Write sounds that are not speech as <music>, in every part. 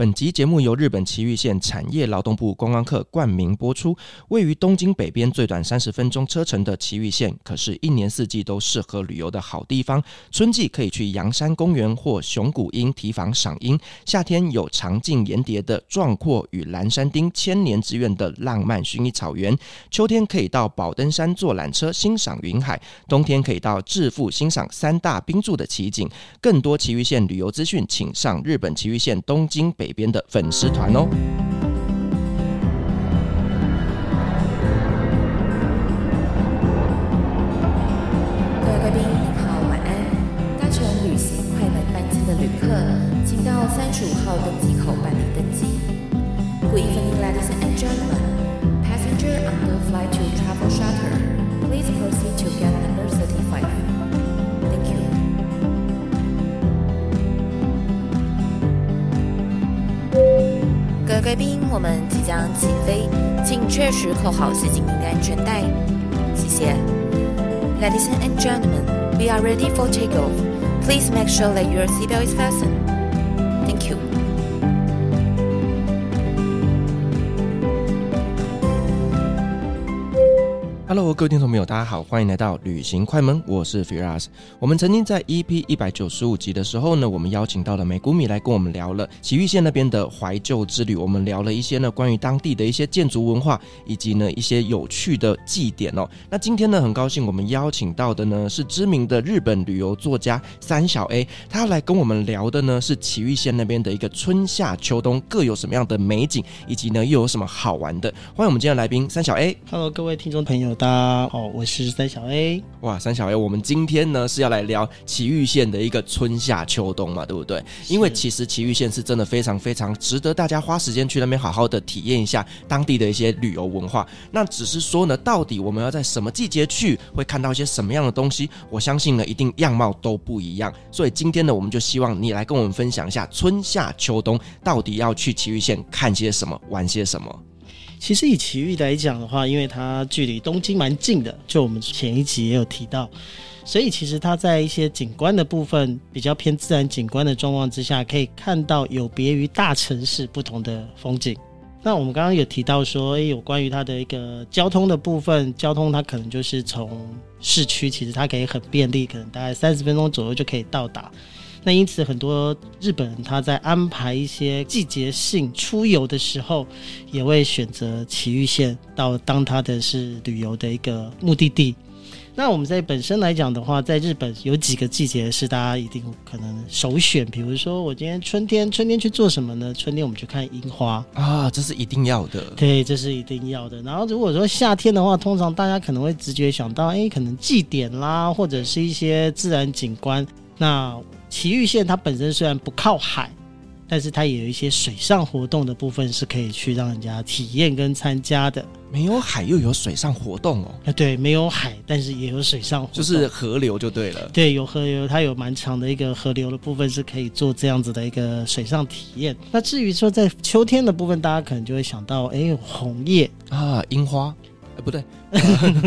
本集节目由日本埼玉县产业劳动部观光课冠名播出。位于东京北边最短三十分钟车程的埼玉县，可是一年四季都适合旅游的好地方。春季可以去阳山公园或熊谷樱提防赏樱；夏天有长径岩叠的壮阔与蓝山町千年之愿的浪漫薰衣草原；秋天可以到宝登山坐缆车欣赏云海；冬天可以到致富欣赏三大冰柱的奇景。更多埼玉县旅游资讯，请上日本埼玉县东京北边的粉丝团哦。各位贵宾，您好，晚安。搭乘旅行快门班机的旅客，请到三十五号登机口办理登机。Good evening, ladies and gentlemen. Passenger on the flight to Travel Charter, please proceed 各位贵宾，我们即将起飞，请确实扣好系紧您的安全带。谢谢。Ladies and gentlemen, we are ready for takeoff. Please make sure that your seatbelt is fastened. Hello，各位听众朋友，大家好，欢迎来到旅行快门，我是 Firas。我们曾经在 EP 一百九十五集的时候呢，我们邀请到了美谷米来跟我们聊了埼玉县那边的怀旧之旅。我们聊了一些呢关于当地的一些建筑文化，以及呢一些有趣的祭典哦。那今天呢，很高兴我们邀请到的呢是知名的日本旅游作家三小 A，他来跟我们聊的呢是埼玉县那边的一个春夏秋冬各有什么样的美景，以及呢又有什么好玩的。欢迎我们今天来宾三小 A。Hello，各位听众朋友。大家好，我是三小 A。哇，三小 A，我们今天呢是要来聊埼玉县的一个春夏秋冬嘛，对不对？因为其实埼玉县是真的非常非常值得大家花时间去那边好好的体验一下当地的一些旅游文化。那只是说呢，到底我们要在什么季节去，会看到一些什么样的东西？我相信呢，一定样貌都不一样。所以今天呢，我们就希望你来跟我们分享一下春夏秋冬到底要去埼玉县看些什么，玩些什么。其实以埼玉来讲的话，因为它距离东京蛮近的，就我们前一集也有提到，所以其实它在一些景观的部分比较偏自然景观的状况之下，可以看到有别于大城市不同的风景。那我们刚刚有提到说，诶，有关于它的一个交通的部分，交通它可能就是从市区，其实它可以很便利，可能大概三十分钟左右就可以到达。那因此，很多日本人他在安排一些季节性出游的时候，也会选择埼玉县到当他的是旅游的一个目的地。那我们在本身来讲的话，在日本有几个季节是大家一定可能首选，比如说我今天春天，春天去做什么呢？春天我们去看樱花啊，这是一定要的。对，这是一定要的。然后如果说夏天的话，通常大家可能会直觉想到，哎，可能祭典啦，或者是一些自然景观。那埼玉县它本身虽然不靠海，但是它也有一些水上活动的部分是可以去让人家体验跟参加的。没有海又有水上活动哦？啊，对，没有海，但是也有水上活动，就是河流就对了。对，有河流，它有蛮长的一个河流的部分是可以做这样子的一个水上体验。那至于说在秋天的部分，大家可能就会想到，哎，有红叶啊，樱花。不 <laughs> 对，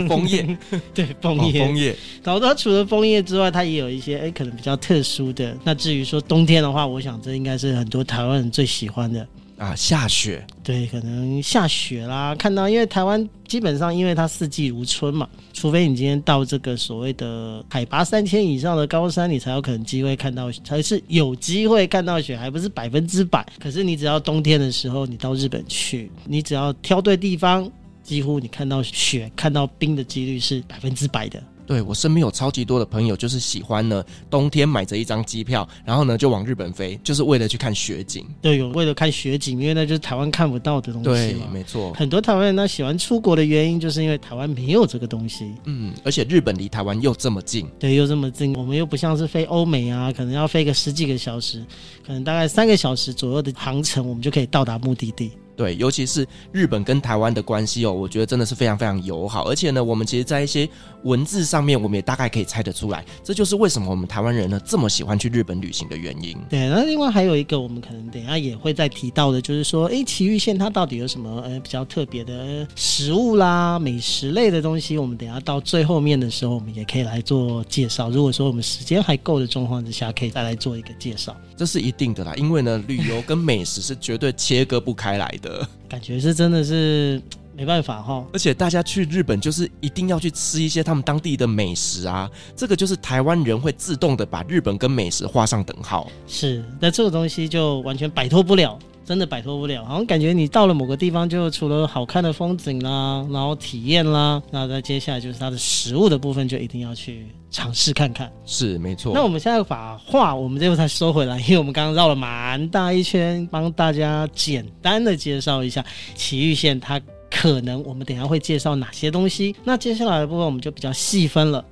枫叶，对，枫叶，枫叶。然后它除了枫叶之外，它也有一些哎，可能比较特殊的。那至于说冬天的话，我想这应该是很多台湾人最喜欢的啊，下雪。对，可能下雪啦，看到因为台湾基本上因为它四季如春嘛，除非你今天到这个所谓的海拔三千以上的高山，你才有可能机会看到，才是有机会看到雪，还不是百分之百。可是你只要冬天的时候，你到日本去，你只要挑对地方。几乎你看到雪、看到冰的几率是百分之百的。对，我身边有超级多的朋友，就是喜欢呢，冬天买着一张机票，然后呢就往日本飞，就是为了去看雪景。对，有为了看雪景，因为那就是台湾看不到的东西。对，没错。很多台湾人呢喜欢出国的原因，就是因为台湾没有这个东西。嗯，而且日本离台湾又这么近。对，又这么近，我们又不像是飞欧美啊，可能要飞个十几个小时，可能大概三个小时左右的航程，我们就可以到达目的地。对，尤其是日本跟台湾的关系哦，我觉得真的是非常非常友好。而且呢，我们其实，在一些文字上面，我们也大概可以猜得出来，这就是为什么我们台湾人呢这么喜欢去日本旅行的原因。对，那另外还有一个，我们可能等一下也会再提到的，就是说，哎，埼玉县它到底有什么呃比较特别的食物啦、美食类的东西？我们等一下到最后面的时候，我们也可以来做介绍。如果说我们时间还够的状况之下，可以再来做一个介绍。这是一定的啦，因为呢，旅游跟美食是绝对切割不开来的。<laughs> 感觉是真的是 <tsk> 没办法哈，而且大家去日本就是一定要去吃一些他们当地的美食啊，这个就是台湾人会自动的把日本跟美食画上等号。是，那这个东西就完全摆脱不了，真的摆脱不了。好像感觉你到了某个地方，就除了好看的风景啦，然后体验啦，那再接下来就是它的食物的部分，就一定要去尝试看看。是，没错。那我们现在把话，我们这回才收回来，因为我们刚刚绕了蛮大一圈，帮大家简单的介绍一下奇玉县它。可能我们等一下会介绍哪些东西？那接下来的部分我们就比较细分了。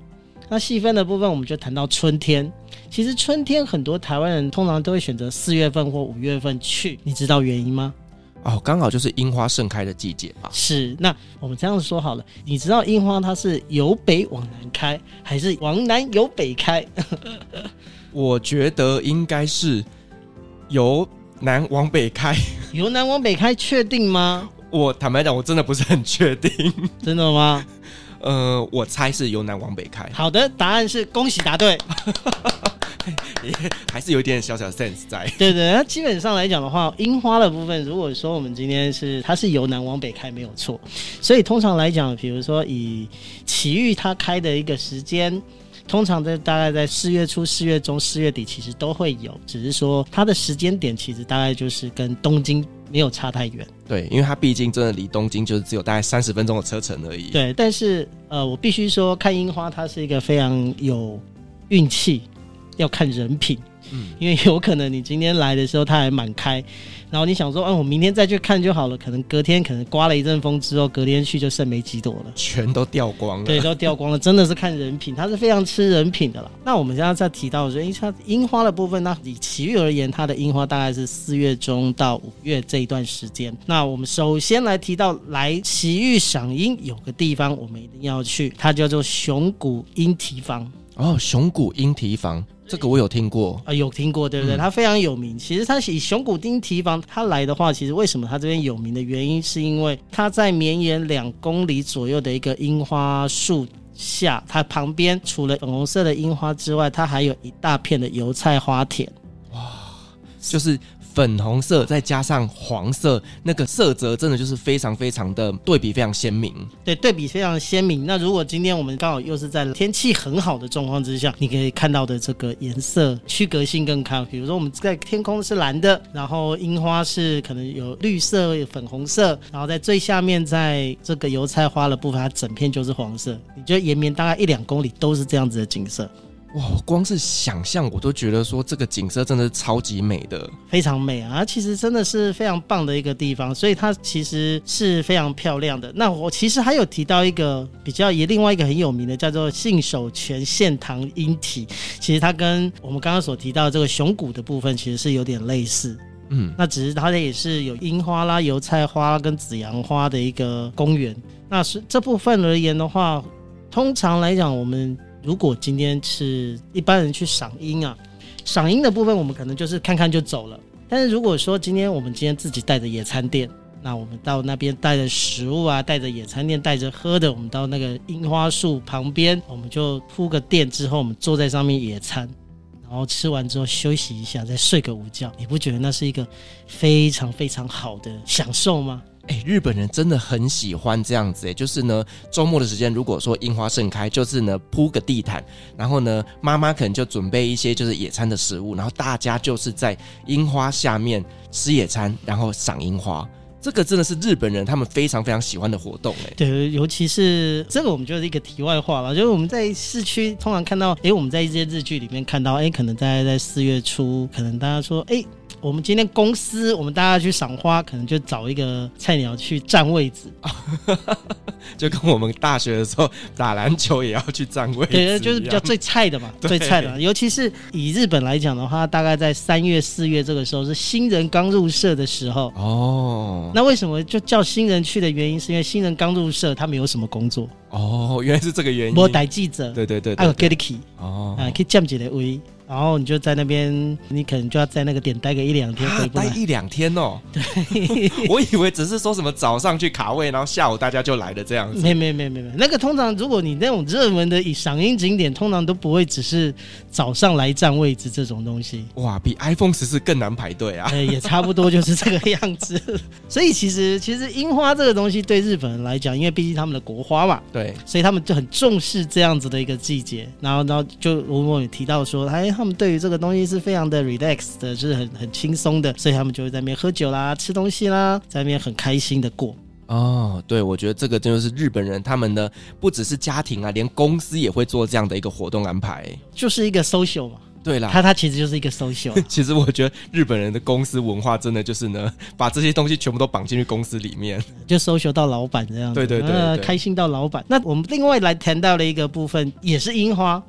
那细分的部分我们就谈到春天。其实春天很多台湾人通常都会选择四月份或五月份去，你知道原因吗？哦，刚好就是樱花盛开的季节嘛。是。那我们这样说好了，你知道樱花它是由北往南开，还是往南由北开？<laughs> 我觉得应该是由南往北开。由南往北开，确定吗？我坦白讲，我真的不是很确定。<laughs> 真的吗？呃，我猜是由南往北开。好的，答案是恭喜答对。也 <laughs> 还是有一点小小的 sense 在。对对，那基本上来讲的话，樱花的部分，如果说我们今天是它是由南往北开，没有错。所以通常来讲，比如说以奇遇它开的一个时间，通常在大概在四月初、四月中、四月底，其实都会有，只是说它的时间点其实大概就是跟东京。没有差太远，对，因为它毕竟真的离东京就是只有大概三十分钟的车程而已。对，但是呃，我必须说，看樱花它是一个非常有运气，要看人品。嗯，因为有可能你今天来的时候它还满开。然后你想说，嗯，我明天再去看就好了。可能隔天可能刮了一阵风之后，隔天去就剩没几朵了，全都掉光了。对，都掉光了，真的是看人品，它是非常吃人品的啦。那我们现在再提到说，它樱花的部分，那以奇遇而言，它的樱花大概是四月中到五月这一段时间。那我们首先来提到来奇遇赏樱，有个地方我们一定要去，它叫做熊谷樱提房。哦，熊谷樱堤防。这个我有听过啊、呃，有听过，对不对？它非常有名。其实它以熊谷町提防它来的话，其实为什么它这边有名的原因，是因为它在绵延两公里左右的一个樱花树下，它旁边除了粉红色的樱花之外，它还有一大片的油菜花田。哇，就是。粉红色再加上黄色，那个色泽真的就是非常非常的对比，非常鲜明。对，对比非常鲜明。那如果今天我们刚好又是在天气很好的状况之下，你可以看到的这个颜色区隔性更高。比如说我们在天空是蓝的，然后樱花是可能有绿色、有粉红色，然后在最下面，在这个油菜花的部分，它整片就是黄色。你觉得延绵大概一两公里都是这样子的景色。哇，光是想象我都觉得说这个景色真的是超级美的，非常美啊！其实真的是非常棒的一个地方，所以它其实是非常漂亮的。那我其实还有提到一个比较也另外一个很有名的，叫做信手泉线塘樱体。其实它跟我们刚刚所提到的这个熊谷的部分其实是有点类似，嗯，那只是它的也是有樱花啦、油菜花跟紫阳花的一个公园。那是这部分而言的话，通常来讲我们。如果今天是一般人去赏樱啊，赏樱的部分我们可能就是看看就走了。但是如果说今天我们今天自己带着野餐垫，那我们到那边带着食物啊，带着野餐垫，带着喝的，我们到那个樱花树旁边，我们就铺个垫之后，我们坐在上面野餐，然后吃完之后休息一下，再睡个午觉，你不觉得那是一个非常非常好的享受吗？哎，日本人真的很喜欢这样子哎，就是呢，周末的时间，如果说樱花盛开，就是呢铺个地毯，然后呢，妈妈可能就准备一些就是野餐的食物，然后大家就是在樱花下面吃野餐，然后赏樱花。这个真的是日本人他们非常非常喜欢的活动哎。对，尤其是这个，我们就是一个题外话了，就是我们在市区通常看到，哎，我们在一些日剧里面看到，哎，可能大家在四月初，可能大家说，哎。我们今天公司，我们大家去赏花，可能就找一个菜鸟去占位置，<laughs> 就跟我们大学的时候打篮球也要去占位置，对，就是比较最菜的嘛，最菜的。尤其是以日本来讲的话，大概在三月四月这个时候是新人刚入社的时候哦。那为什么就叫新人去的原因，是因为新人刚入社，他没有什么工作哦，原来是这个原因。我带记者，对对对，还有 get key 哦，啊，可以降几的位。然后你就在那边，你可能就要在那个点待个一两天，啊，待一两天哦。对，<laughs> <laughs> 我以为只是说什么早上去卡位，然后下午大家就来了这样子。没没没没没，那个通常如果你那种热门的以赏樱景点，通常都不会只是早上来占位置这种东西。哇，比 iPhone 十四更难排队啊！也差不多就是这个样子。<laughs> 所以其实其实樱花这个东西对日本人来讲，因为毕竟他们的国花嘛，对，所以他们就很重视这样子的一个季节。然后然后就我我也提到说，哎，他们对于这个东西。是非常的 relax 的，就是很很轻松的，所以他们就会在那边喝酒啦、吃东西啦，在那边很开心的过。哦，对，我觉得这个就是日本人他们的不只是家庭啊，连公司也会做这样的一个活动安排，就是一个 social 嘛。对啦，他他其实就是一个 social。<laughs> 其实我觉得日本人的公司文化真的就是呢，<laughs> 把这些东西全部都绑进去公司里面，就 social 到老板这样子。对对对，对，呃，开心到老板。那我们另外来谈到了一个部分，也是樱花。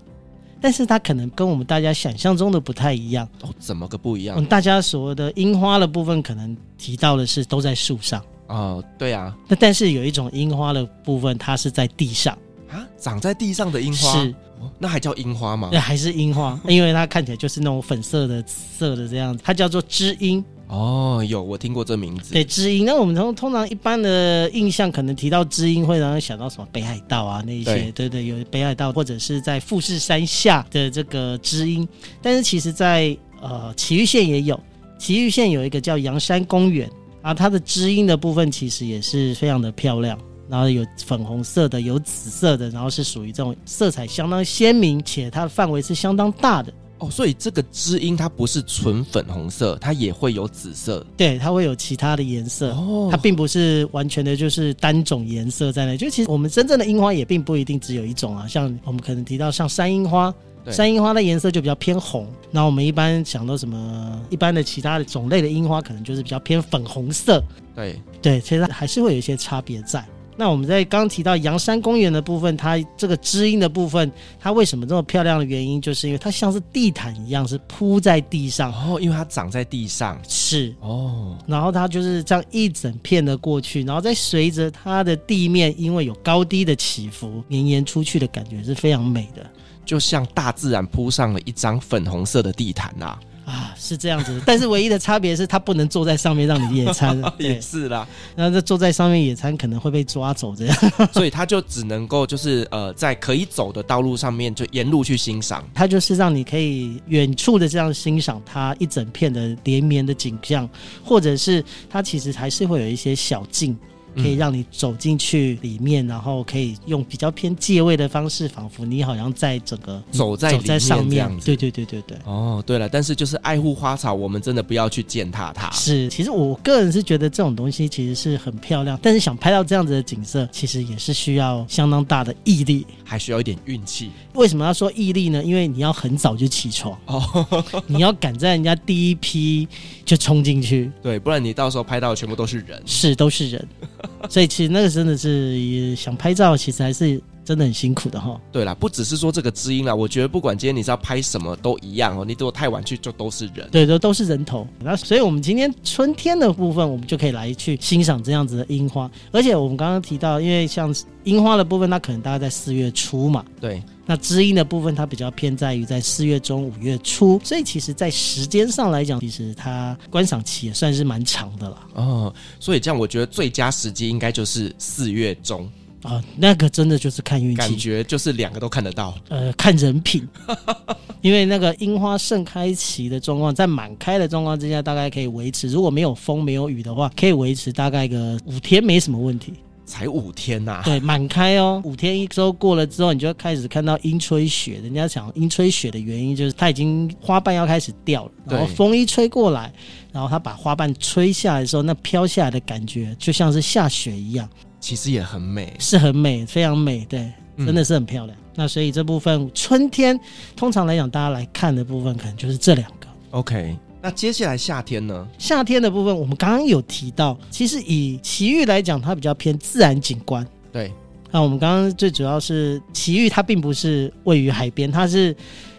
但是它可能跟我们大家想象中的不太一样哦，怎么个不一样？嗯，大家所谓的樱花的部分，可能提到的是都在树上哦，对啊。那但是有一种樱花的部分，它是在地上啊，长在地上的樱花是，那还叫樱花吗？那，还是樱花，因为它看起来就是那种粉色的、紫色的这样子，它叫做知樱。哦，有我听过这名字。对，知音。那我们通通常一般的印象，可能提到知音，会让人想到什么北海道啊那一些。对，对对，有北海道或者是在富士山下的这个知音。但是其实在，在呃埼玉县也有，埼玉县有一个叫阳山公园啊，它的知音的部分其实也是非常的漂亮，然后有粉红色的，有紫色的，然后是属于这种色彩相当鲜明，且它的范围是相当大的。哦，所以这个知音它不是纯粉红色，它也会有紫色。对，它会有其他的颜色。哦，它并不是完全的就是单种颜色在那。就其实我们真正的樱花也并不一定只有一种啊，像我们可能提到像山樱花，山樱花的颜色就比较偏红。那我们一般想到什么一般的其他的种类的樱花，可能就是比较偏粉红色。对对，其实还是会有一些差别在。那我们在刚刚提到阳山公园的部分，它这个知音的部分，它为什么这么漂亮的原因，就是因为它像是地毯一样，是铺在地上。哦，因为它长在地上。是哦，然后它就是这样一整片的过去，然后再随着它的地面，因为有高低的起伏，绵延出去的感觉是非常美的，就像大自然铺上了一张粉红色的地毯啊。啊，是这样子的，<laughs> 但是唯一的差别是，他不能坐在上面让你野餐。<laughs> 也是啦，然后这坐在上面野餐可能会被抓走这样，<laughs> 所以他就只能够就是呃，在可以走的道路上面就沿路去欣赏。他就是让你可以远处的这样欣赏它一整片的连绵的景象，或者是它其实还是会有一些小径。可以让你走进去里面，然后可以用比较偏借位的方式，仿佛你好像在整个走在走在上面。对对对对对。哦，对了，但是就是爱护花草，我们真的不要去践踏它。是，其实我个人是觉得这种东西其实是很漂亮，但是想拍到这样子的景色，其实也是需要相当大的毅力，还需要一点运气。为什么要说毅力呢？因为你要很早就起床哦，<laughs> 你要赶在人家第一批就冲进去，对，不然你到时候拍到的全部都是人，是都是人。<laughs> 所以其实那个真的是也想拍照，其实还是真的很辛苦的哈。对啦，不只是说这个知音啦，我觉得不管今天你是要拍什么都一样哦。你如果太晚去，就都是人。对，都都是人头。那所以我们今天春天的部分，我们就可以来去欣赏这样子的樱花。而且我们刚刚提到，因为像樱花的部分，它可能大概在四月初嘛。对。那知音的部分，它比较偏在于在四月中五月初，所以其实，在时间上来讲，其实它观赏期也算是蛮长的了。哦，所以这样，我觉得最佳时机应该就是四月中啊，那个真的就是看运气，感觉就是两个都看得到。呃，看人品，<laughs> 因为那个樱花盛开期的状况，在满开的状况之下，大概可以维持，如果没有风没有雨的话，可以维持大概个五天，没什么问题。才五天呐、啊，对，满开哦，五天一周过了之后，你就开始看到樱吹雪。人家讲樱吹雪的原因就是它已经花瓣要开始掉了，然后风一吹过来，然后它把花瓣吹下来的时候，那飘下来的感觉就像是下雪一样，其实也很美，是很美，非常美，对，真的是很漂亮。嗯、那所以这部分春天通常来讲，大家来看的部分可能就是这两个。OK。那接下来夏天呢？夏天的部分，我们刚刚有提到，其实以奇遇来讲，它比较偏自然景观。对，那我们刚刚最主要是奇遇，它并不是位于海边，它是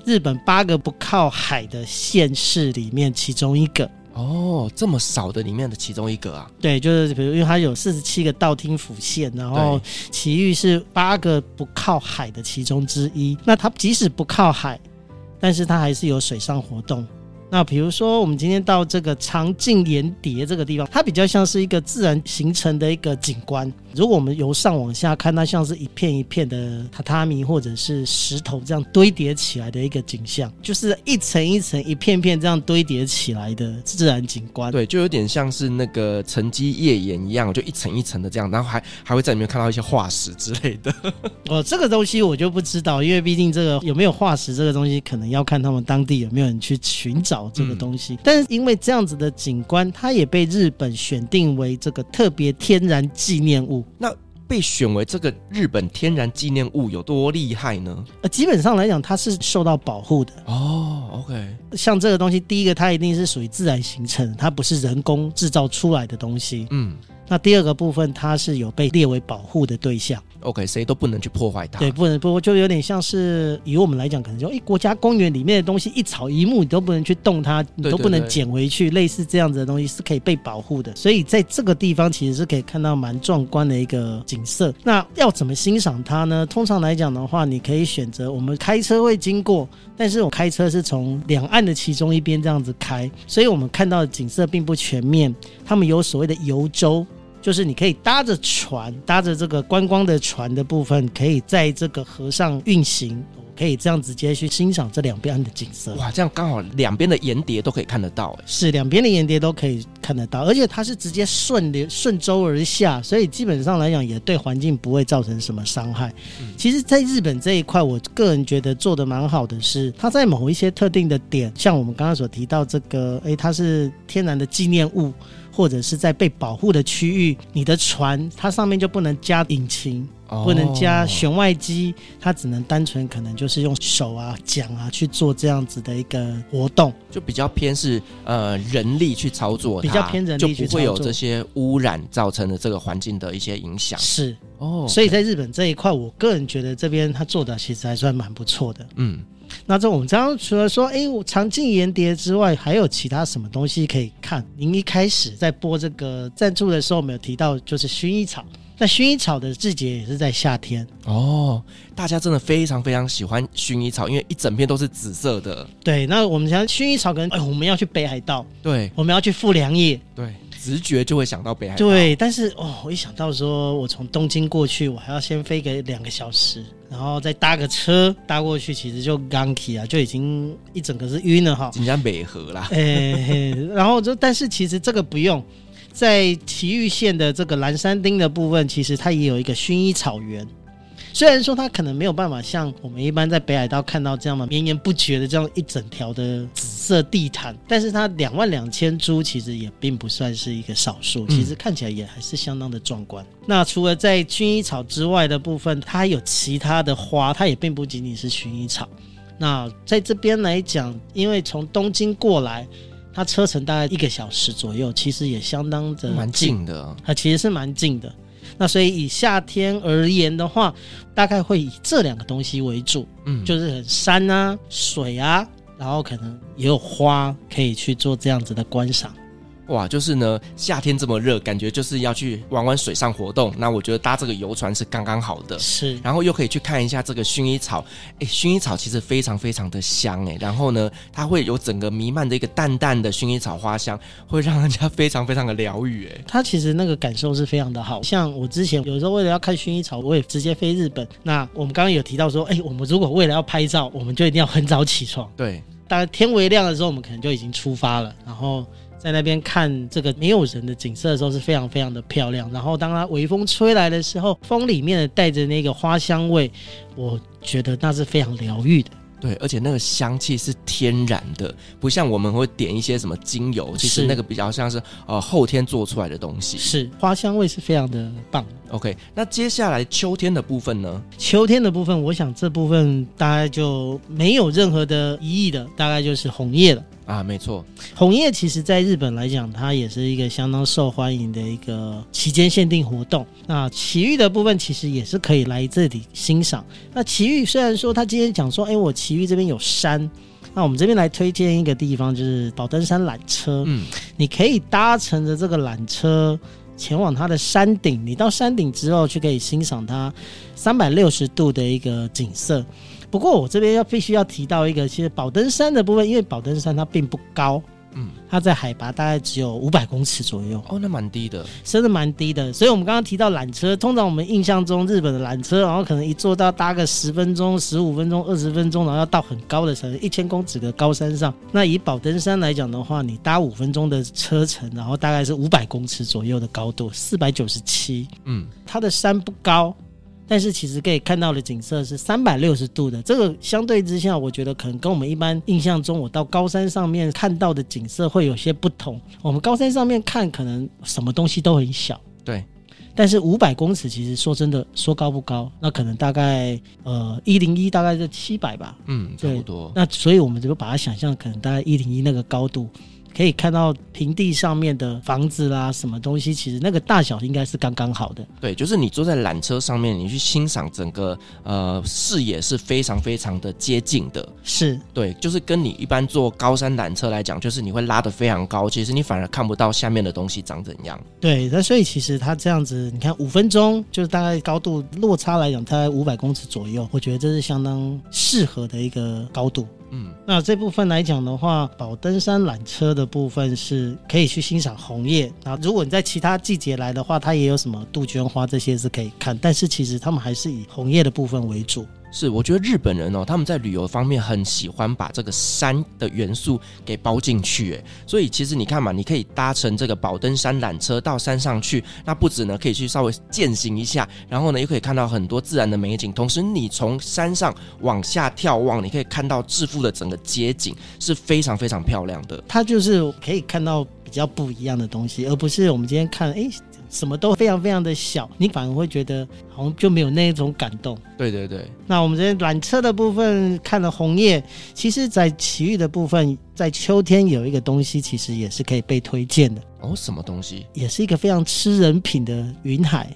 日本八个不靠海的县市里面其中一个。哦，这么少的里面的其中一个啊？对，就是比如，因为它有四十七个道厅府县，然后奇遇是八个不靠海的其中之一。那它即使不靠海，但是它还是有水上活动。那比如说，我们今天到这个长径岩叠这个地方，它比较像是一个自然形成的一个景观。如果我们由上往下看，它像是一片一片的榻榻米或者是石头这样堆叠起来的一个景象，就是一层一层、一片片这样堆叠起来的自然景观。对，就有点像是那个沉积页岩一样，就一层一层的这样，然后还还会在里面看到一些化石之类的。<laughs> 哦，这个东西我就不知道，因为毕竟这个有没有化石这个东西，可能要看他们当地有没有人去寻找这个东西。嗯、但是因为这样子的景观，它也被日本选定为这个特别天然纪念物。那被选为这个日本天然纪念物有多厉害呢？呃，基本上来讲，它是受到保护的。哦，OK。像这个东西，第一个它一定是属于自然形成，它不是人工制造出来的东西。嗯。那第二个部分，它是有被列为保护的对象。OK，谁都不能去破坏它。对，不能破，就有点像是以我们来讲，可能就一国家公园里面的东西，一草一木你都不能去动它，你都不能捡回去。类似这样子的东西是可以被保护的。所以在这个地方其实是可以看到蛮壮观的一个景色。那要怎么欣赏它呢？通常来讲的话，你可以选择我们开车会经过，但是我开车是从两岸的其中一边这样子开，所以我们看到的景色并不全面。他们有所谓的游洲。就是你可以搭着船，搭着这个观光的船的部分，可以在这个河上运行，可以这样直接去欣赏这两边的景色。哇，这样刚好两边的岩叠都可以看得到，哎，是两边的岩叠都可以看得到，而且它是直接顺流顺洲而下，所以基本上来讲也对环境不会造成什么伤害。嗯、其实，在日本这一块，我个人觉得做的蛮好的是，它在某一些特定的点，像我们刚刚所提到这个，哎，它是天然的纪念物。或者是在被保护的区域，你的船它上面就不能加引擎，哦、不能加舷外机，它只能单纯可能就是用手啊、桨啊去做这样子的一个活动，就比较偏是呃人力去操作，比较偏人力去操作，就不会有这些污染造成的这个环境的一些影响。是哦，所以在日本这一块，我个人觉得这边他做的其实还算蛮不错的。嗯。那这我们刚刚除了说，哎，我长镜岩蝶之外，还有其他什么东西可以看？您一开始在播这个赞助的时候，我们有提到就是薰衣草。那薰衣草的季节也是在夏天哦。大家真的非常非常喜欢薰衣草，因为一整片都是紫色的。对，那我们想薰衣草，可能哎，我们要去北海道，对，我们要去富良野，对。直觉就会想到北海道。对，但是哦，我一想到说我从东京过去，我还要先飞个两个小时，然后再搭个车搭过去，其实就刚起啊，就已经一整个是晕了哈。人家美和啦。<laughs> 哎，然后就但是其实这个不用，在埼玉县的这个蓝山町的部分，其实它也有一个薰衣草园。虽然说它可能没有办法像我们一般在北海道看到这样的绵延不绝的这样一整条的紫色地毯，但是它两万两千株其实也并不算是一个少数，其实看起来也还是相当的壮观。嗯、那除了在薰衣草之外的部分，它还有其他的花，它也并不仅仅是薰衣草。那在这边来讲，因为从东京过来，它车程大概一个小时左右，其实也相当的蛮近的，它其实是蛮近的。那所以以夏天而言的话，大概会以这两个东西为主，嗯，就是山啊、水啊，然后可能也有花可以去做这样子的观赏。哇，就是呢，夏天这么热，感觉就是要去玩玩水上活动。那我觉得搭这个游船是刚刚好的，是。然后又可以去看一下这个薰衣草，哎，薰衣草其实非常非常的香哎。然后呢，它会有整个弥漫的一个淡淡的薰衣草花香，会让人家非常非常的疗愈哎。它其实那个感受是非常的好。像我之前有时候为了要看薰衣草，我也直接飞日本。那我们刚刚有提到说，哎，我们如果为了要拍照，我们就一定要很早起床。对，大概天微亮的时候，我们可能就已经出发了，然后。在那边看这个没有人的景色的时候是非常非常的漂亮，然后当它微风吹来的时候，风里面带着那个花香味，我觉得那是非常疗愈的。对，而且那个香气是天然的，不像我们会点一些什么精油，其实那个比较像是呃后天做出来的东西。是，花香味是非常的棒。OK，那接下来秋天的部分呢？秋天的部分，我想这部分大概就没有任何的疑义的，大概就是红叶了。啊，没错。红叶其实在日本来讲，它也是一个相当受欢迎的一个期间限定活动。那奇遇的部分其实也是可以来这里欣赏。那奇遇虽然说他今天讲说，哎，我奇遇这边有山，那我们这边来推荐一个地方，就是宝登山缆车。嗯，你可以搭乘着这个缆车前往它的山顶。你到山顶之后，就可以欣赏它三百六十度的一个景色。不过我这边要必须要提到一个，其实宝登山的部分，因为宝登山它并不高，嗯，它在海拔大概只有五百公尺左右，哦，那蛮低的，真的蛮低的。所以我们刚刚提到缆车，通常我们印象中日本的缆车，然后可能一坐到搭个十分钟、十五分钟、二十分钟，然后要到很高的山，一千公尺的高山上。那以宝登山来讲的话，你搭五分钟的车程，然后大概是五百公尺左右的高度，四百九十七，嗯，它的山不高。但是其实可以看到的景色是三百六十度的，这个相对之下，我觉得可能跟我们一般印象中我到高山上面看到的景色会有些不同。我们高山上面看，可能什么东西都很小，对。但是五百公尺，其实说真的，说高不高，那可能大概呃一零一大概是七百吧，嗯，差不多。那所以我们就把它想象可能大概一零一那个高度。可以看到平地上面的房子啦，什么东西，其实那个大小应该是刚刚好的。对，就是你坐在缆车上面，你去欣赏整个呃视野是非常非常的接近的。是，对，就是跟你一般坐高山缆车来讲，就是你会拉得非常高，其实你反而看不到下面的东西长怎样。对，那所以其实它这样子，你看五分钟，就是大概高度落差来讲，大概五百公尺左右，我觉得这是相当适合的一个高度。嗯，那这部分来讲的话，宝登山缆车的部分是可以去欣赏红叶。然后，如果你在其他季节来的话，它也有什么杜鹃花这些是可以看，但是其实他们还是以红叶的部分为主。是，我觉得日本人哦，他们在旅游方面很喜欢把这个山的元素给包进去，哎，所以其实你看嘛，你可以搭乘这个宝登山缆车到山上去，那不止呢可以去稍微健行一下，然后呢又可以看到很多自然的美景，同时你从山上往下眺望，你可以看到致富的整个街景是非常非常漂亮的。它就是可以看到比较不一样的东西，而不是我们今天看，哎。什么都非常非常的小，你反而会觉得好像就没有那一种感动。对对对。那我们这边缆车的部分看了红叶，其实在奇遇的部分，在秋天有一个东西，其实也是可以被推荐的。哦，什么东西？也是一个非常吃人品的云海。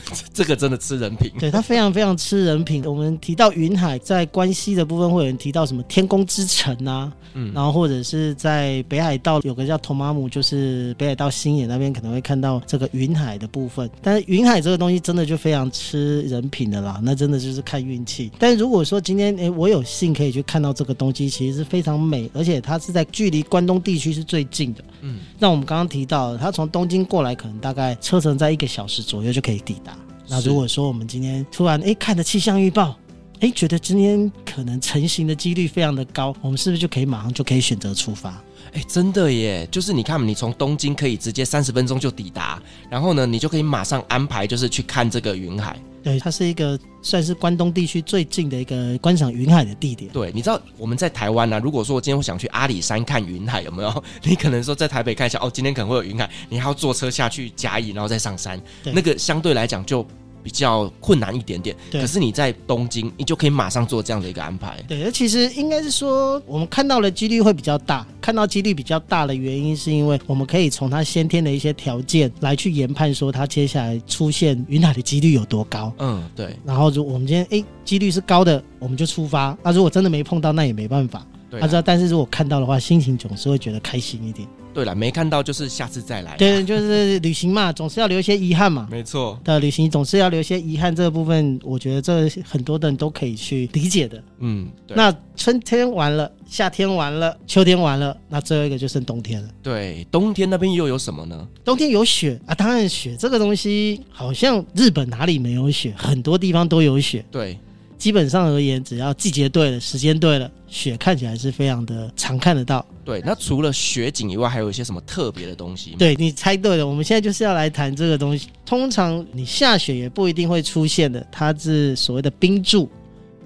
<laughs> 这个真的吃人品，对，他非常非常吃人品。我们提到云海，在关西的部分会有人提到什么天宫之城啊，嗯，然后或者是在北海道有个叫托马姆，就是北海道新野那边可能会看到这个云海的部分。但是云海这个东西真的就非常吃人品的啦，那真的就是看运气。但如果说今天诶我有幸可以去看到这个东西，其实是非常美，而且它是在距离关东地区是最近的。嗯，那我们刚刚提到，它从东京过来可能大概车程在一个小时左右就可以抵达。那如果说我们今天突然哎看了气象预报，哎觉得今天可能成型的几率非常的高，我们是不是就可以马上就可以选择出发？哎，真的耶！就是你看，你从东京可以直接三十分钟就抵达，然后呢，你就可以马上安排就是去看这个云海。对，它是一个算是关东地区最近的一个观赏云海的地点。对，你知道我们在台湾呢、啊，如果说我今天我想去阿里山看云海，有没有？<laughs> 你可能说在台北看一下，哦，今天可能会有云海，你还要坐车下去甲乙，然后再上山，那个相对来讲就。比较困难一点点，对。可是你在东京，你就可以马上做这样的一个安排。对，其实应该是说，我们看到的几率会比较大。看到几率比较大的原因，是因为我们可以从他先天的一些条件来去研判，说他接下来出现云海的几率有多高。嗯，对。然后，如果我们今天哎几率是高的，我们就出发。那如果真的没碰到，那也没办法。对。他知道，但是如果看到的话，心情总是会觉得开心一点。对了，没看到就是下次再来。对，就是旅行嘛，总是要留一些遗憾嘛。<laughs> 没错，的旅行总是要留一些遗憾，这个部分我觉得这很多的人都可以去理解的。嗯，对。那春天完了，夏天完了，秋天完了，那最后一个就剩冬天了。对，冬天那边又有什么呢？冬天有雪啊，当然雪这个东西好像日本哪里没有雪，很多地方都有雪。对。基本上而言，只要季节对了，时间对了，雪看起来是非常的常看得到。对，那除了雪景以外，还有一些什么特别的东西？对，你猜对了，我们现在就是要来谈这个东西。通常你下雪也不一定会出现的，它是所谓的冰柱。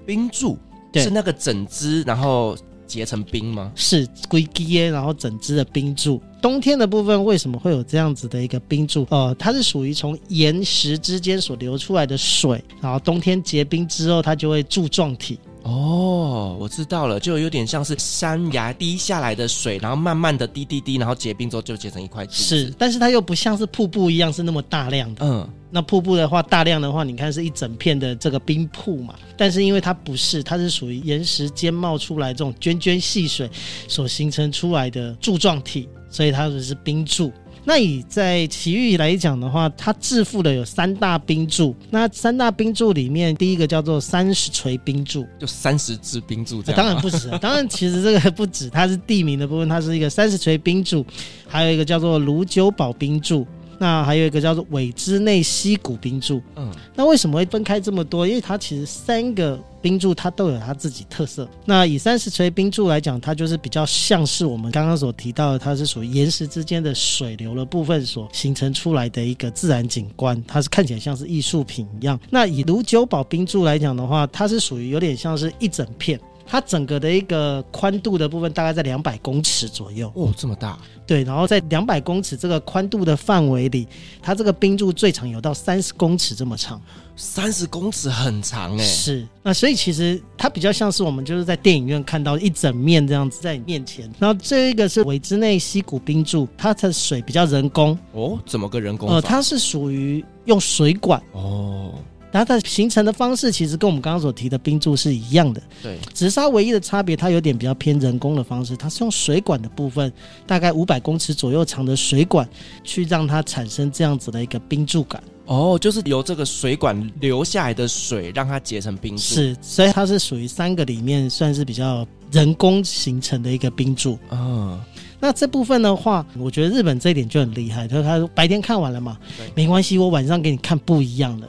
冰柱，对，是那个整只然后结成冰吗？是龟基然后整只的冰柱。冬天的部分为什么会有这样子的一个冰柱？呃，它是属于从岩石之间所流出来的水，然后冬天结冰之后，它就会柱状体，哦，我知道了，就有点像是山崖滴下来的水，然后慢慢的滴滴滴，然后结冰之后就结成一块柱子。是，但是它又不像是瀑布一样是那么大量的。嗯，那瀑布的话，大量的话，你看是一整片的这个冰瀑嘛。但是因为它不是，它是属于岩石间冒出来这种涓涓细水所形成出来的柱状体，所以它就是冰柱。那以在奇遇来讲的话，它致富的有三大冰柱。那三大冰柱里面，第一个叫做三十锤冰柱，就三十支冰柱这样。当然不止，<laughs> 当然其实这个不止，它是地名的部分，它是一个三十锤冰柱，还有一个叫做卢九堡冰柱。那还有一个叫做尾之内溪谷冰柱，嗯，那为什么会分开这么多？因为它其实三个冰柱它都有它自己特色。那以三十锤冰柱来讲，它就是比较像是我们刚刚所提到的，它是属于岩石之间的水流的部分所形成出来的一个自然景观，它是看起来像是艺术品一样。那以卢九堡冰柱来讲的话，它是属于有点像是一整片。它整个的一个宽度的部分大概在两百公尺左右哦，这么大。对，然后在两百公尺这个宽度的范围里，它这个冰柱最长有到三十公尺这么长，三十公尺很长哎。是，那所以其实它比较像是我们就是在电影院看到一整面这样子在你面前。然后这一个是尾之内溪谷冰柱，它的水比较人工哦，怎么个人工？呃，它是属于用水管哦。它的形成的方式其实跟我们刚刚所提的冰柱是一样的，对，只是它唯一的差别，它有点比较偏人工的方式，它是用水管的部分，大概五百公尺左右长的水管，去让它产生这样子的一个冰柱感。哦，就是由这个水管流下来的水，让它结成冰柱。是，所以它是属于三个里面算是比较人工形成的一个冰柱。嗯、哦，那这部分的话，我觉得日本这一点就很厉害，就是他白天看完了嘛，没关系，我晚上给你看不一样的。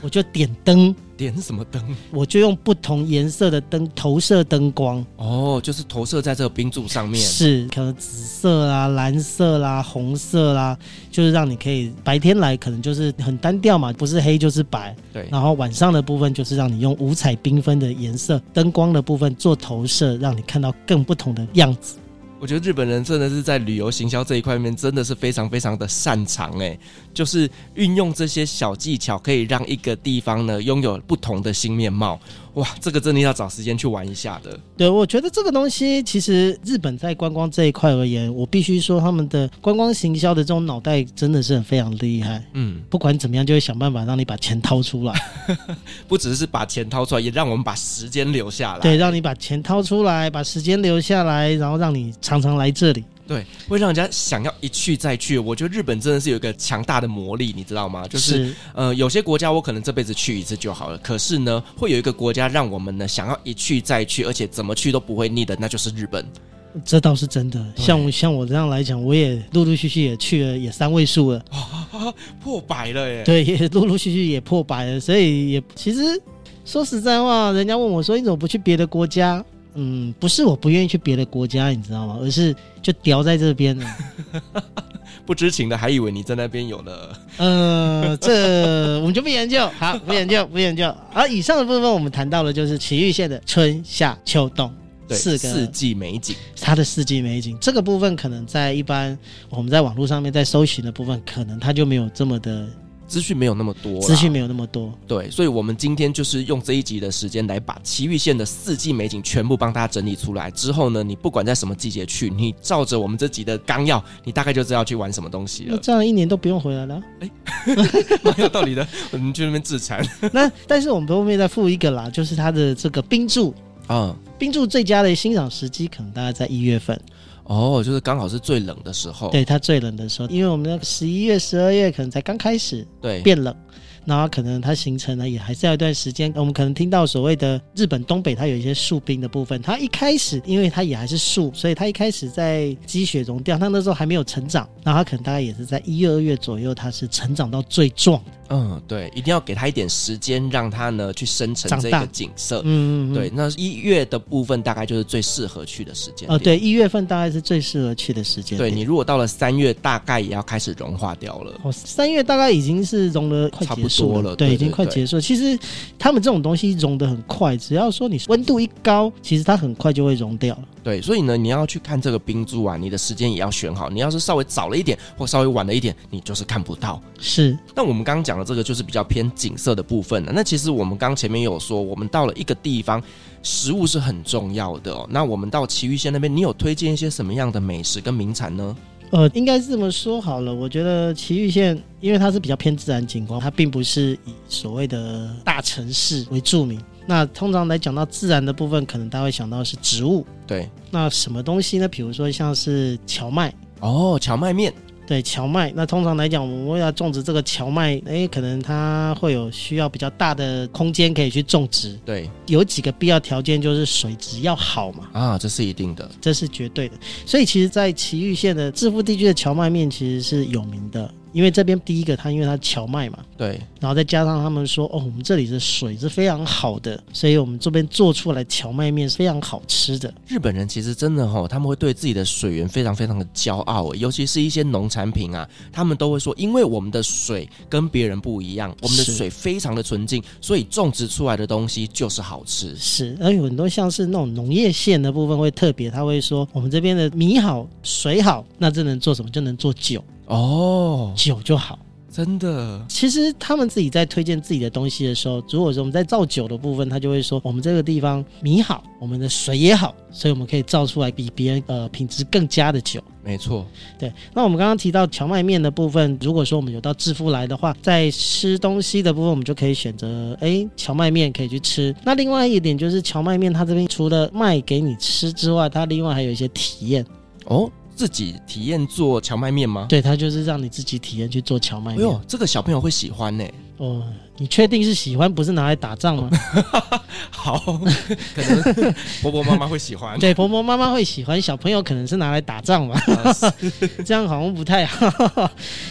我就点灯，点什么灯？我就用不同颜色的灯投射灯光。哦，就是投射在这个冰柱上面。是，可能紫色啦、蓝色啦、红色啦，就是让你可以白天来，可能就是很单调嘛，不是黑就是白。对。然后晚上的部分就是让你用五彩缤纷的颜色灯光的部分做投射，让你看到更不同的样子。我觉得日本人真的是在旅游行销这一块面真的是非常非常的擅长诶，就是运用这些小技巧，可以让一个地方呢拥有不同的新面貌。哇，这个真的要找时间去玩一下的。对，我觉得这个东西其实日本在观光这一块而言，我必须说他们的观光行销的这种脑袋真的是很非常厉害。嗯，不管怎么样，就会想办法让你把钱掏出来。<laughs> 不只是把钱掏出来，也让我们把时间留下来。对，让你把钱掏出来，把时间留下来，然后让你常常来这里。对，会让人家想要一去再去。我觉得日本真的是有一个强大的魔力，你知道吗？就是，是呃，有些国家我可能这辈子去一次就好了。可是呢，会有一个国家让我们呢想要一去再去，而且怎么去都不会腻的，那就是日本。这倒是真的。像像我这样来讲，我也陆陆续续也去了，也三位数了，<laughs> 破百了耶。对，也陆陆续续也破百了，所以也其实说实在话，人家问我说你怎么不去别的国家？嗯，不是我不愿意去别的国家，你知道吗？而是就掉在这边了。<laughs> 不知情的还以为你在那边有了。呃，这我们就不研究，好，不研究，不研究。而，以上的部分我们谈到了，就是埼玉县的春夏秋冬四个四季美景。它的四季美景这个部分，可能在一般我们在网络上面在搜寻的部分，可能它就没有这么的。资讯没有那么多，资讯没有那么多，对，所以我们今天就是用这一集的时间来把埼玉县的四季美景全部帮大家整理出来。之后呢，你不管在什么季节去，你照着我们这集的纲要，你大概就知道去玩什么东西了。那这样一年都不用回来了？哎，蛮有道理的，我们去那边自残。<laughs> 那但是我们后面再附一个啦，就是它的这个冰柱啊，嗯、冰柱最佳的欣赏时机可能大概在一月份。哦，就是刚好是最冷的时候，对，它最冷的时候，因为我们那个十一月、十二月可能才刚开始，对，变冷。然后可能它形成呢，也还是要一段时间。我们可能听到所谓的日本东北，它有一些树冰的部分。它一开始，因为它也还是树，所以它一开始在积雪融掉，它那时候还没有成长。然后它可能大概也是在一、二月左右，它是成长到最壮。嗯，对，一定要给它一点时间，让它呢去生成这个景色。嗯，嗯，嗯，对。那一月的部分大概就是最适合去的时间。哦，对，一月份大概是最适合去的时间。对，你如果到了三月，大概也要开始融化掉了。哦，三月大概已经是融了快结束。多了，对，已经快结束了。其实他们这种东西融得很快，只要说你温度一高，其实它很快就会融掉了。对，所以呢，你要去看这个冰柱啊，你的时间也要选好。你要是稍微早了一点，或稍微晚了一点，你就是看不到。是。那我们刚刚讲讲的这个就是比较偏景色的部分了。那其实我们刚前面有说，我们到了一个地方，食物是很重要的哦。那我们到埼玉县那边，你有推荐一些什么样的美食跟名产呢？呃，应该是这么说好了。我觉得埼玉县，因为它是比较偏自然景观，它并不是以所谓的大城市为著名。那通常来讲到自然的部分，可能大家会想到是植物。对，那什么东西呢？比如说像是荞麦。哦，荞麦面。对荞麦，那通常来讲，我们为了种植这个荞麦，哎，可能它会有需要比较大的空间可以去种植。对，有几个必要条件，就是水质要好嘛。啊，这是一定的，这是绝对的。所以其实，在埼玉县的致富地区的荞麦面，其实是有名的。因为这边第一个，它因为它荞麦嘛，对，然后再加上他们说，哦，我们这里的水是非常好的，所以我们这边做出来荞麦面是非常好吃的。日本人其实真的哈、哦，他们会对自己的水源非常非常的骄傲，尤其是一些农产品啊，他们都会说，因为我们的水跟别人不一样，我们的水非常的纯净，所以种植出来的东西就是好吃。是，而有很多像是那种农业县的部分会特别，他会说，我们这边的米好，水好，那这能做什么？就能做酒。哦，酒就好，真的。其实他们自己在推荐自己的东西的时候，如果说我们在造酒的部分，他就会说我们这个地方米好，我们的水也好，所以我们可以造出来比别人呃品质更佳的酒。没错，对。那我们刚刚提到荞麦面的部分，如果说我们有到致富来的话，在吃东西的部分，我们就可以选择哎荞麦面可以去吃。那另外一点就是荞麦面，它这边除了卖给你吃之外，它另外还有一些体验哦。自己体验做荞麦面吗？对，他就是让你自己体验去做荞麦面。哎呦，这个小朋友会喜欢呢。哦，你确定是喜欢，不是拿来打仗吗？<laughs> 好，可能婆婆妈妈会喜欢。<laughs> 对，婆婆妈妈会喜欢，小朋友可能是拿来打仗吧。<laughs> 这样好像不太好。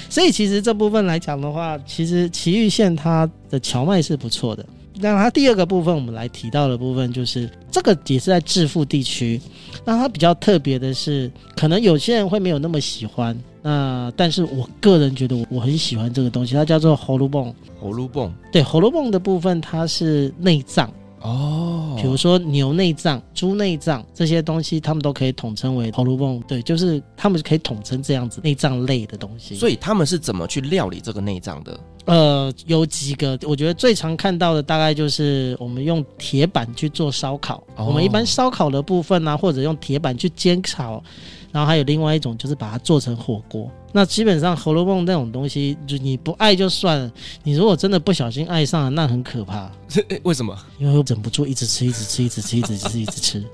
所以其实这部分来讲的话，其实埼玉县它的荞麦是不错的。那它第二个部分，我们来提到的部分就是这个也是在致富地区。那它比较特别的是，可能有些人会没有那么喜欢。那但是我个人觉得我我很喜欢这个东西，它叫做喉咙泵。喉咙泵，对，喉咙泵的部分它是内脏。哦，比如说牛内脏、猪内脏这些东西，他们都可以统称为葫芦蹦。对，就是他们可以统称这样子内脏类的东西。所以他们是怎么去料理这个内脏的？呃，有几个，我觉得最常看到的大概就是我们用铁板去做烧烤。哦、我们一般烧烤的部分呢、啊，或者用铁板去煎炒。然后还有另外一种，就是把它做成火锅。那基本上红楼梦那种东西，就你不爱就算了，你如果真的不小心爱上了，那很可怕。<laughs> 为什么？因为我忍不住一直吃，一直吃，一直吃，一直吃，一直吃。<laughs>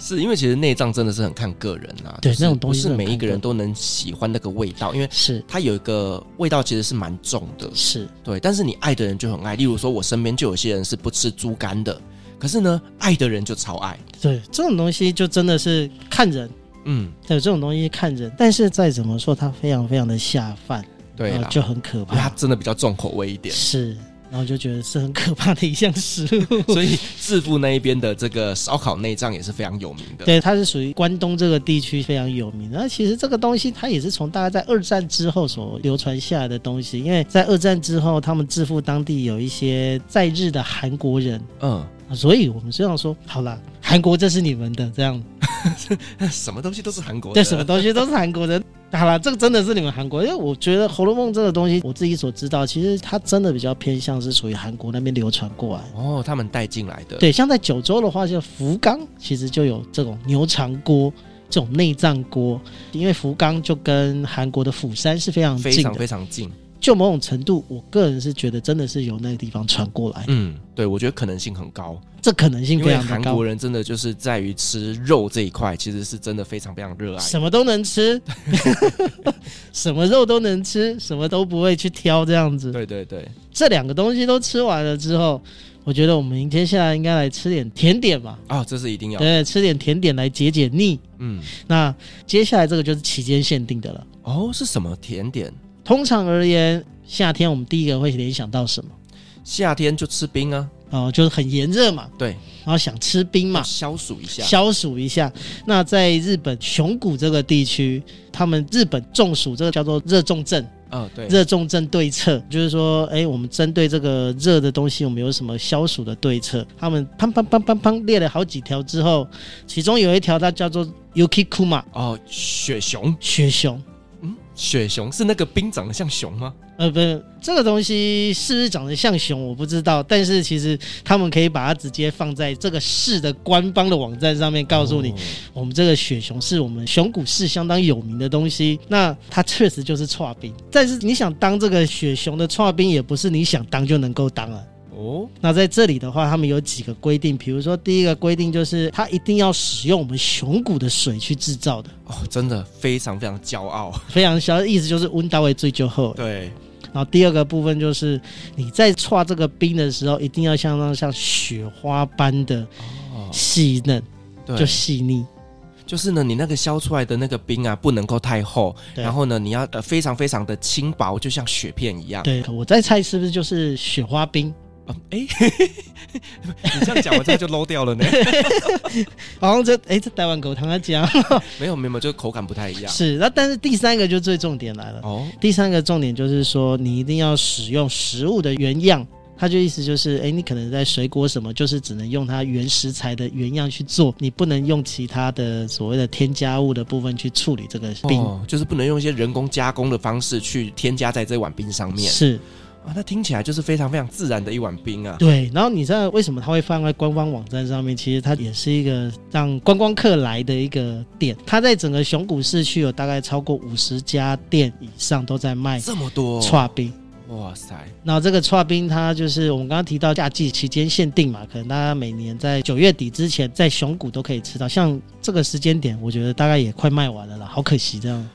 是因为其实内脏真的是很看个人啊。对，那种东西不是每一个人都能喜欢那个味道，因为是它有一个味道，其实是蛮重的。是对，但是你爱的人就很爱。例如说，我身边就有些人是不吃猪肝的，可是呢，爱的人就超爱。对，这种东西就真的是看人。嗯，对，这种东西看着，但是再怎么说，它非常非常的下饭，对，就很可怕。它真的比较重口味一点，是，然后就觉得是很可怕的一项食物。<laughs> 所以致富那一边的这个烧烤内脏也是非常有名的。对，它是属于关东这个地区非常有名的。那其实这个东西它也是从大概在二战之后所流传下来的东西，因为在二战之后，他们致富当地有一些在日的韩国人，嗯。所以我们这样说，好了，韩国这是你们的，这样，<laughs> 什么东西都是韩国的，对，什么东西都是韩国的。<laughs> 好了，这个真的是你们韩国，因为我觉得《红楼梦》这个东西，我自己所知道，其实它真的比较偏向是属于韩国那边流传过来。哦，他们带进来的。对，像在九州的话，就福冈其实就有这种牛肠锅，这种内脏锅，因为福冈就跟韩国的釜山是非常近的，非常非常近。就某种程度，我个人是觉得真的是由那个地方传过来。嗯，对，我觉得可能性很高。这可能性非常高。韩国人真的就是在于吃肉这一块，其实是真的非常非常热爱。什么都能吃，<laughs> 什么肉都能吃，什么都不会去挑这样子。对对对，这两个东西都吃完了之后，我觉得我们接下来应该来吃点甜点吧。啊、哦，这是一定要。对，吃点甜点来解解腻。嗯，那接下来这个就是期间限定的了。哦，是什么甜点？通常而言，夏天我们第一个会联想到什么？夏天就吃冰啊，哦，就是很炎热嘛。对，然后想吃冰嘛，消暑一下。消暑一下。那在日本熊谷这个地区，他们日本中暑这个叫做热重症。嗯、哦，对，热重症对策就是说，哎，我们针对这个热的东西，我们有什么消暑的对策？他们砰砰砰砰砰列了好几条之后，其中有一条它叫做 Yukikuma。哦，雪熊，雪熊。雪熊是那个冰长得像熊吗？呃，不是这个东西是不是长得像熊，我不知道。但是其实他们可以把它直接放在这个市的官方的网站上面，告诉你，我们这个雪熊是我们熊谷市相当有名的东西。那它确实就是剉冰，但是你想当这个雪熊的剉冰，也不是你想当就能够当啊。哦，那在这里的话，他们有几个规定，比如说第一个规定就是，它一定要使用我们熊谷的水去制造的。哦，真的非常非常骄傲，<laughs> 非常骄傲，意思就是温到位最就厚。对。然后第二个部分就是，你在剉这个冰的时候，一定要像那像雪花般的细嫩，哦、就细腻。就是呢，你那个削出来的那个冰啊，不能够太厚，然后呢，你要呃非常非常的轻薄，就像雪片一样。对，我在猜是不是就是雪花冰？哎，你这样讲，我这个就 low 掉了呢。<laughs> 好像这哎，这台湾狗糖在讲，没有没有，就口感不太一样。是，那但是第三个就最重点来了。哦，第三个重点就是说，你一定要使用食物的原样。它就意思就是，哎，你可能在水果什么，就是只能用它原食材的原样去做，你不能用其他的所谓的添加物的部分去处理这个冰，哦，就是不能用一些人工加工的方式去添加在这碗冰上面。是。啊，那听起来就是非常非常自然的一碗冰啊。对，然后你知道为什么它会放在官方网站上面？其实它也是一个让观光客来的一个店。它在整个熊谷市区有大概超过五十家店以上都在卖这么多串冰。哇塞！那这个串冰它就是我们刚刚提到夏季期间限定嘛，可能大家每年在九月底之前在熊谷都可以吃到。像这个时间点，我觉得大概也快卖完了啦，好可惜这样。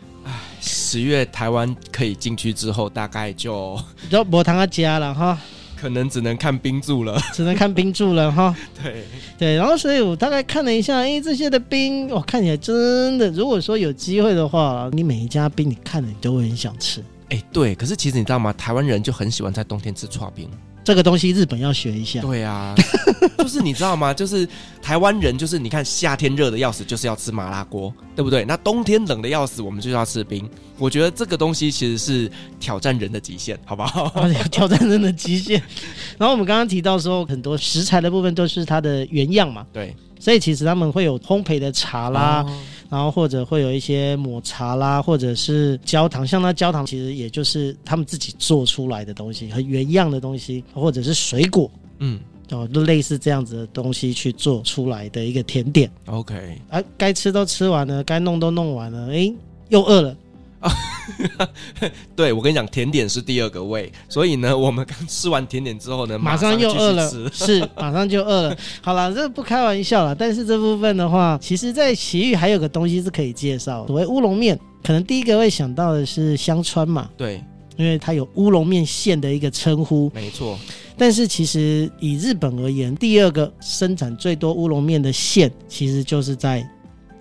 十月台湾可以进去之后，大概就都没糖加了哈，可能只能看冰柱了，只能看冰柱了哈。<laughs> 对对，然后所以我大概看了一下，哎，这些的冰，我看起来真的，如果说有机会的话，你每一家冰你看了你都会很想吃。哎，对，可是其实你知道吗？台湾人就很喜欢在冬天吃剉冰。这个东西日本要学一下。对啊，<laughs> 就是你知道吗？就是台湾人，就是你看夏天热的要死，就是要吃麻辣锅，对不对？那冬天冷的要死，我们就要吃冰。我觉得这个东西其实是挑战人的极限，好不好？<laughs> 挑战人的极限。<laughs> 然后我们刚刚提到说，很多食材的部分都是它的原样嘛。对。所以其实他们会有烘焙的茶啦。哦然后或者会有一些抹茶啦，或者是焦糖，像那焦糖其实也就是他们自己做出来的东西，和原样的东西，或者是水果，嗯，哦，都类似这样子的东西去做出来的一个甜点。OK，啊，该吃都吃完了，该弄都弄完了，诶，又饿了。啊，<laughs> <laughs> 对，我跟你讲，甜点是第二个胃，所以呢，我们刚吃完甜点之后呢，马上又饿了，是马上就饿了。好了，这不开玩笑了，但是这部分的话，其实在奇遇还有个东西是可以介绍，所谓乌龙面，可能第一个会想到的是香川嘛，对，因为它有乌龙面线的一个称呼，没错。但是其实以日本而言，第二个生产最多乌龙面的县，其实就是在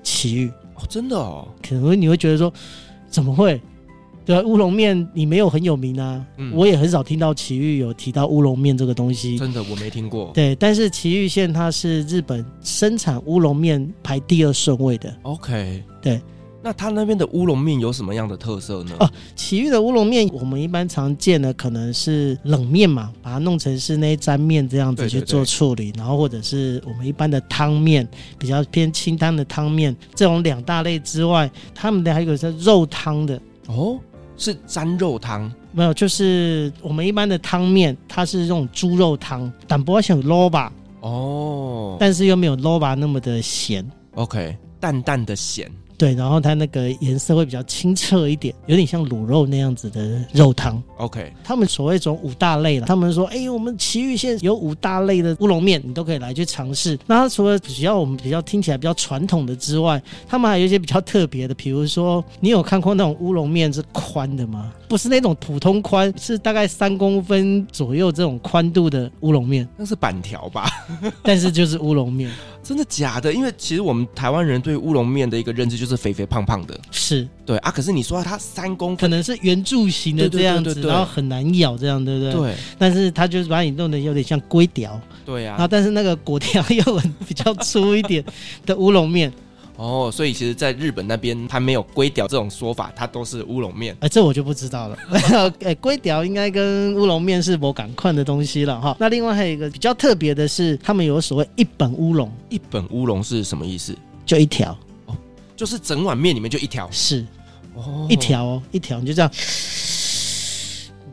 埼玉哦，真的哦，可能你会觉得说。怎么会？对啊，乌龙面你没有很有名啊，嗯、我也很少听到奇玉有提到乌龙面这个东西。真的，我没听过。对，但是奇玉县它是日本生产乌龙面排第二顺位的。OK，对。那它那边的乌龙面有什么样的特色呢？哦，奇玉的乌龙面，我们一般常见的可能是冷面嘛，把它弄成是那沾面这样子去做处理，然后或者是我们一般的汤面，比较偏清汤的汤面，这种两大类之外，他们的还有一个是肉汤的哦，是沾肉汤？没有，就是我们一般的汤面，它是这种猪肉汤，但不会像萝卜哦，但是又没有萝卜那么的咸，OK，淡淡的咸。对，然后它那个颜色会比较清澈一点，有点像卤肉那样子的肉汤。OK，他们所谓这种五大类了，他们说，哎，我们埼玉县有五大类的乌龙面，你都可以来去尝试。那它除了比较我们比较听起来比较传统的之外，他们还有一些比较特别的，比如说，你有看过那种乌龙面是宽的吗？不是那种普通宽，是大概三公分左右这种宽度的乌龙面。<laughs> 那是板条吧？<laughs> 但是就是乌龙面。真的假的？因为其实我们台湾人对乌龙面的一个认知就是肥肥胖胖的，是对啊。可是你说它三公分，可能是圆柱形的这样子，然后很难咬，这样对不对？对。但是它就是把你弄得有点像龟条，对啊。然后但是那个果条又很比较粗一点的乌龙面。哦，所以其实，在日本那边，它没有龟屌这种说法，它都是乌龙面。哎，这我就不知道了。<laughs> 哎，龟屌应该跟乌龙面是某赶快的东西了哈。那另外还有一个比较特别的是，他们有所谓一本乌龙。一本乌龙是什么意思？就一条哦，就是整碗面里面就一条。是，哦，一条哦，一条，你就这样。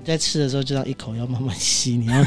在吃的时候就让一口要慢慢吸，你要。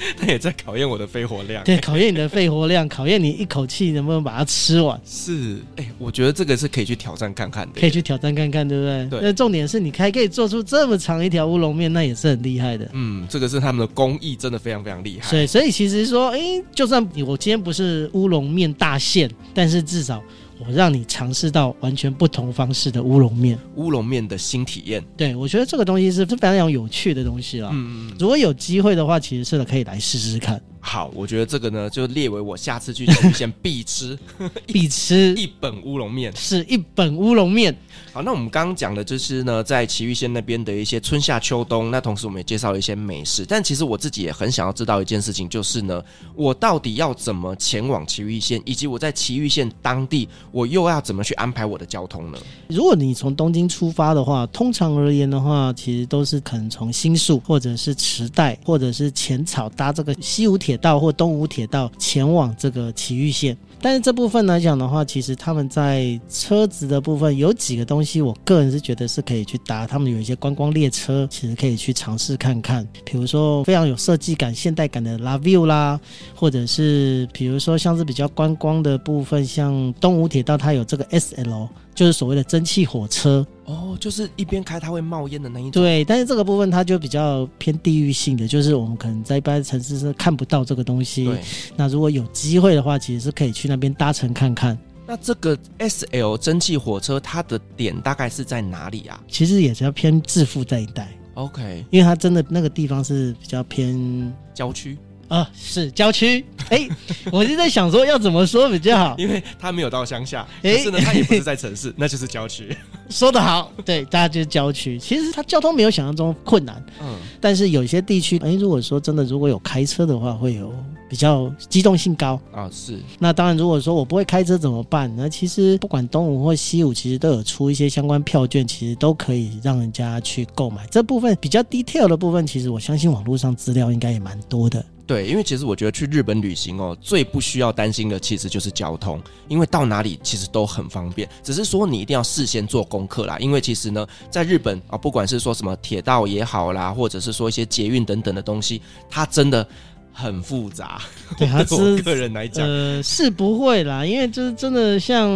<laughs> 他也在考验我的肺活量，对，考验你的肺活量，考验你一口气能不能把它吃完。<laughs> 是，哎、欸，我觉得这个是可以去挑战看看的，可以去挑战看看，对不对？对。那重点是你还可以做出这么长一条乌龙面，那也是很厉害的。嗯，这个是他们的工艺，真的非常非常厉害。对，所以其实说，哎、欸，就算我今天不是乌龙面大县，但是至少。我让你尝试到完全不同方式的乌龙面，乌龙面的新体验。对，我觉得这个东西是非常有趣的东西了。嗯嗯，如果有机会的话，其实是可以来试试看。好，我觉得这个呢，就列为我下次去奇玉县必吃，必吃一本乌龙面，是一本乌龙面。好，那我们刚刚讲的就是呢，在奇玉县那边的一些春夏秋冬，那同时我们也介绍了一些美食。但其实我自己也很想要知道一件事情，就是呢，我到底要怎么前往奇玉县，以及我在奇玉县当地，我又要怎么去安排我的交通呢？如果你从东京出发的话，通常而言的话，其实都是可能从新宿或者是池袋或者是浅草搭这个西武铁铁道或东武铁道前往这个埼玉县，但是这部分来讲的话，其实他们在车子的部分有几个东西，我个人是觉得是可以去搭。他们有一些观光列车，其实可以去尝试看看。比如说非常有设计感、现代感的 La View 啦，或者是比如说像是比较观光的部分，像东武铁道它有这个 SL。就是所谓的蒸汽火车哦，就是一边开它会冒烟的那一种。对，但是这个部分它就比较偏地域性的，就是我们可能在一般城市是看不到这个东西。那如果有机会的话，其实是可以去那边搭乘看看。那这个 SL 蒸汽火车它的点大概是在哪里啊？其实也是要偏致富这一带。OK，因为它真的那个地方是比较偏郊区。啊、哦，是郊区。哎、欸，我就在想说要怎么说比较好，因为他没有到乡下，<laughs> 可是呢，他也不是在城市，那就是郊区。<laughs> 说得好，对，大家就是郊区。其实它交通没有想象中困难，嗯，但是有一些地区，哎、欸，如果说真的如果有开车的话，会有比较机动性高啊。是。那当然，如果说我不会开车怎么办？那其实不管东武或西武，其实都有出一些相关票券，其实都可以让人家去购买。这部分比较 detail 的部分，其实我相信网络上资料应该也蛮多的。对，因为其实我觉得去日本旅行哦，最不需要担心的其实就是交通，因为到哪里其实都很方便，只是说你一定要事先做功课啦。因为其实呢，在日本啊，不管是说什么铁道也好啦，或者是说一些捷运等等的东西，它真的很复杂。对，它对 <laughs> 我个人来讲，呃，是不会啦，因为就是真的像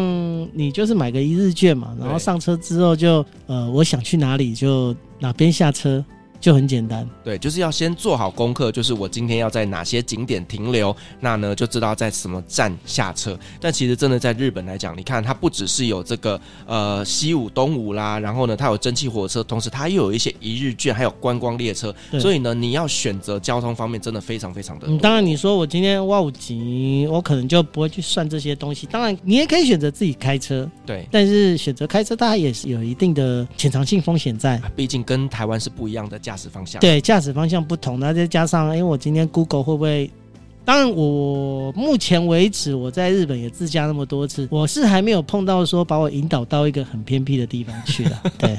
你就是买个一日券嘛，然后上车之后就呃，我想去哪里就哪边下车。就很简单，对，就是要先做好功课，就是我今天要在哪些景点停留，那呢就知道在什么站下车。但其实真的在日本来讲，你看它不只是有这个呃西武、东武啦，然后呢它有蒸汽火车，同时它又有一些一日券，还有观光列车，所以呢你要选择交通方面真的非常非常的。嗯，当然你说我今天挖五级，我可能就不会去算这些东西。当然你也可以选择自己开车，对，但是选择开车它也是有一定的潜藏性风险在，毕竟跟台湾是不一样的驾驶方向，对，驾驶方向不同，那再加上，因为我今天 Google 会不会？当然，我目前为止我在日本也自驾那么多次，我是还没有碰到说把我引导到一个很偏僻的地方去了。<laughs> 对。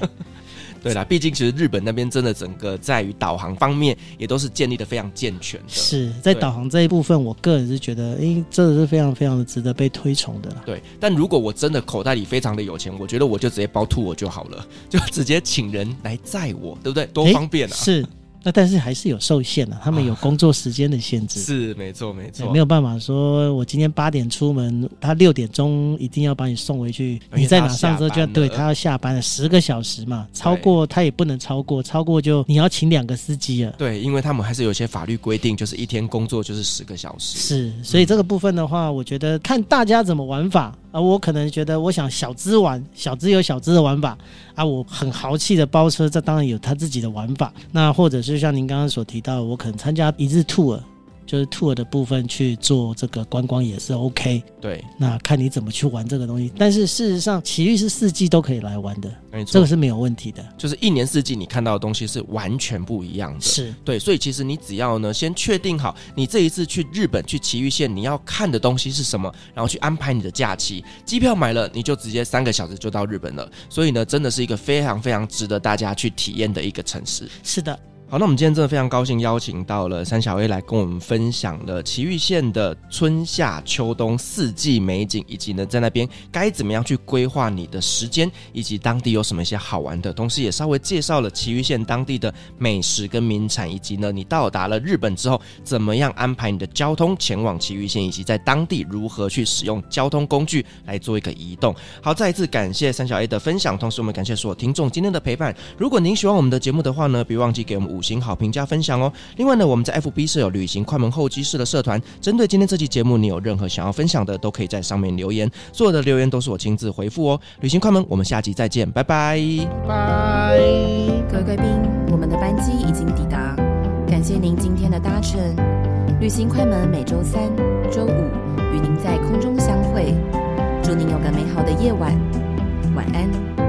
对啦，毕竟其实日本那边真的整个在于导航方面也都是建立的非常健全的。是在导航这一部分，我个人是觉得，哎，真的是非常非常的值得被推崇的啦。对，但如果我真的口袋里非常的有钱，我觉得我就直接包吐我就好了，就直接请人来载我，对不对？多方便啊！是。那但是还是有受限的，他们有工作时间的限制。<laughs> 啊、是没错没错，没有办法说，我今天八点出门，他六点钟一定要把你送回去。你在哪上车就要对他要下班了，十个小时嘛，超过他也不能超过，超过就你要请两个司机了。对，因为他们还是有些法律规定，就是一天工作就是十个小时。是，所以这个部分的话，我觉得看大家怎么玩法。啊，我可能觉得，我想小资玩，小资有小资的玩法啊。我很豪气的包车，这当然有他自己的玩法。那或者是像您刚刚所提到，我可能参加一日 tour。就是 tour 的部分去做这个观光也是 OK，对，那看你怎么去玩这个东西。但是事实上，奇遇是四季都可以来玩的，没错，这个是没有问题的。就是一年四季你看到的东西是完全不一样的，是对。所以其实你只要呢，先确定好你这一次去日本去奇遇县你要看的东西是什么，然后去安排你的假期，机票买了你就直接三个小时就到日本了。所以呢，真的是一个非常非常值得大家去体验的一个城市。是的。好，那我们今天真的非常高兴邀请到了三小 A 来跟我们分享了崎玉县的春夏秋冬四季美景，以及呢在那边该怎么样去规划你的时间，以及当地有什么一些好玩的，同时也稍微介绍了崎玉县当地的美食跟名产，以及呢你到达了日本之后怎么样安排你的交通前往崎玉县，以及在当地如何去使用交通工具来做一个移动。好，再一次感谢三小 A 的分享，同时我们感谢所有听众今天的陪伴。如果您喜欢我们的节目的话呢，别忘记给我们五。行好评加分享哦。另外呢，我们在 FB 设有旅行快门候机室的社团，针对今天这期节目，你有任何想要分享的，都可以在上面留言，所有的留言都是我亲自回复哦。旅行快门，我们下集再见，拜拜拜。各位贵宾，我们的班机已经抵达，感谢您今天的搭乘。旅行快门每周三、周五与您在空中相会，祝您有个美好的夜晚，晚安。